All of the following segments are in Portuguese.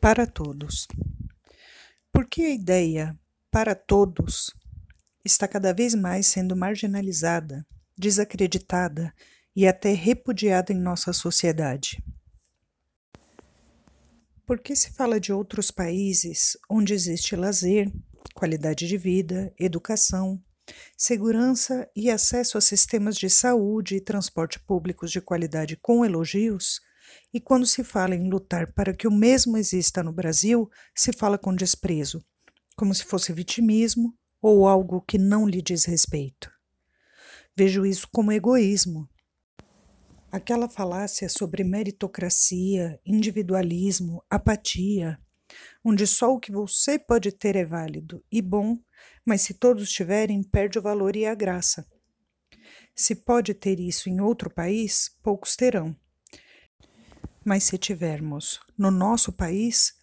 Para todos. Por que a ideia para todos está cada vez mais sendo marginalizada, desacreditada e até repudiada em nossa sociedade? Por que se fala de outros países onde existe lazer, qualidade de vida, educação, segurança e acesso a sistemas de saúde e transporte públicos de qualidade com elogios? E quando se fala em lutar para que o mesmo exista no Brasil, se fala com desprezo, como se fosse vitimismo ou algo que não lhe diz respeito. Vejo isso como egoísmo. Aquela falácia sobre meritocracia, individualismo, apatia, onde só o que você pode ter é válido e bom, mas se todos tiverem, perde o valor e a graça. Se pode ter isso em outro país, poucos terão. Mas se tivermos no nosso país,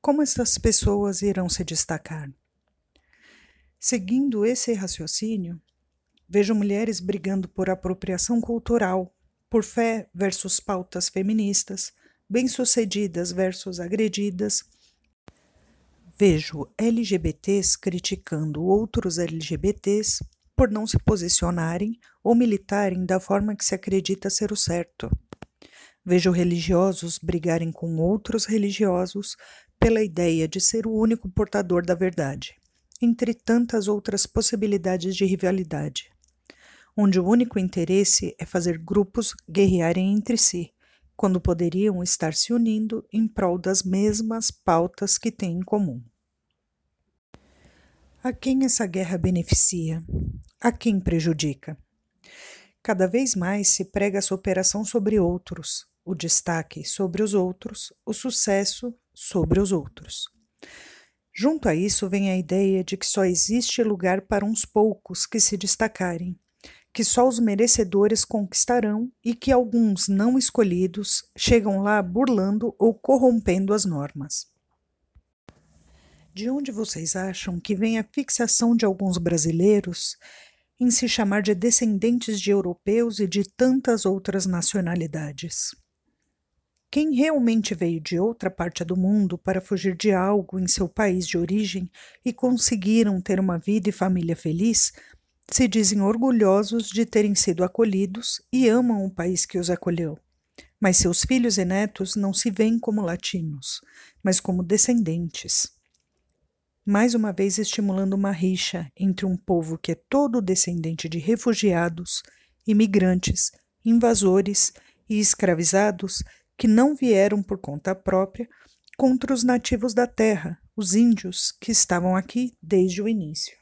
como essas pessoas irão se destacar? Seguindo esse raciocínio, vejo mulheres brigando por apropriação cultural, por fé versus pautas feministas, bem-sucedidas versus agredidas. Vejo LGBTs criticando outros LGBTs por não se posicionarem ou militarem da forma que se acredita ser o certo. Vejo religiosos brigarem com outros religiosos pela ideia de ser o único portador da verdade, entre tantas outras possibilidades de rivalidade, onde o único interesse é fazer grupos guerrearem entre si, quando poderiam estar se unindo em prol das mesmas pautas que têm em comum. A quem essa guerra beneficia? A quem prejudica? Cada vez mais se prega a superação sobre outros, o destaque sobre os outros, o sucesso sobre os outros. Junto a isso vem a ideia de que só existe lugar para uns poucos que se destacarem, que só os merecedores conquistarão e que alguns não escolhidos chegam lá burlando ou corrompendo as normas. De onde vocês acham que vem a fixação de alguns brasileiros em se chamar de descendentes de europeus e de tantas outras nacionalidades? Quem realmente veio de outra parte do mundo para fugir de algo em seu país de origem e conseguiram ter uma vida e família feliz, se dizem orgulhosos de terem sido acolhidos e amam o país que os acolheu. Mas seus filhos e netos não se veem como latinos, mas como descendentes. Mais uma vez estimulando uma rixa entre um povo que é todo descendente de refugiados, imigrantes, invasores e escravizados que não vieram por conta própria contra os nativos da terra, os índios, que estavam aqui desde o início.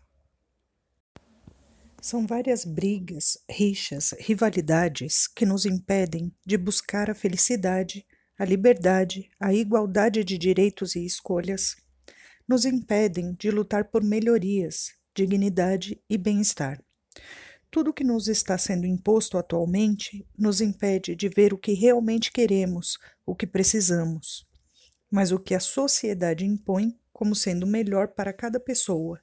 São várias brigas, rixas, rivalidades que nos impedem de buscar a felicidade, a liberdade, a igualdade de direitos e escolhas, nos impedem de lutar por melhorias, dignidade e bem-estar. Tudo que nos está sendo imposto atualmente nos impede de ver o que realmente queremos, o que precisamos, mas o que a sociedade impõe como sendo melhor para cada pessoa.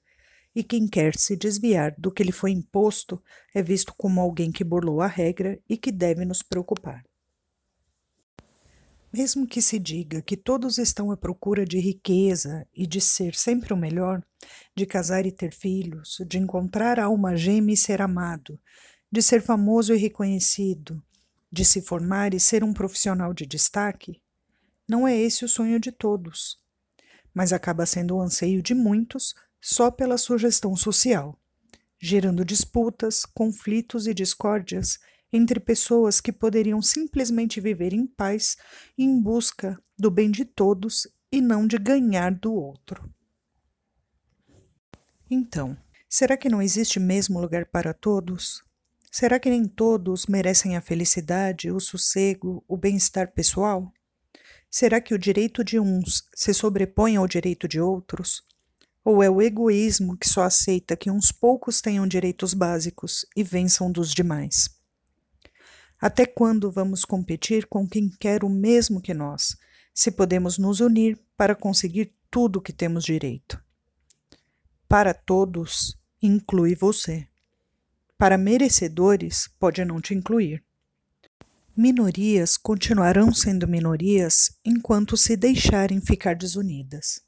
E quem quer se desviar do que lhe foi imposto é visto como alguém que burlou a regra e que deve nos preocupar. Mesmo que se diga que todos estão à procura de riqueza e de ser sempre o melhor, de casar e ter filhos, de encontrar a alma gêmea e ser amado, de ser famoso e reconhecido, de se formar e ser um profissional de destaque, não é esse o sonho de todos, mas acaba sendo o anseio de muitos só pela sugestão social, gerando disputas, conflitos e discórdias entre pessoas que poderiam simplesmente viver em paz em busca do bem de todos e não de ganhar do outro. Então, será que não existe mesmo lugar para todos? Será que nem todos merecem a felicidade, o sossego, o bem-estar pessoal? Será que o direito de uns se sobrepõe ao direito de outros? Ou é o egoísmo que só aceita que uns poucos tenham direitos básicos e vençam dos demais? Até quando vamos competir com quem quer o mesmo que nós, se podemos nos unir para conseguir tudo que temos direito? Para todos, inclui você. Para merecedores, pode não te incluir. minorias continuarão sendo minorias enquanto se deixarem ficar desunidas.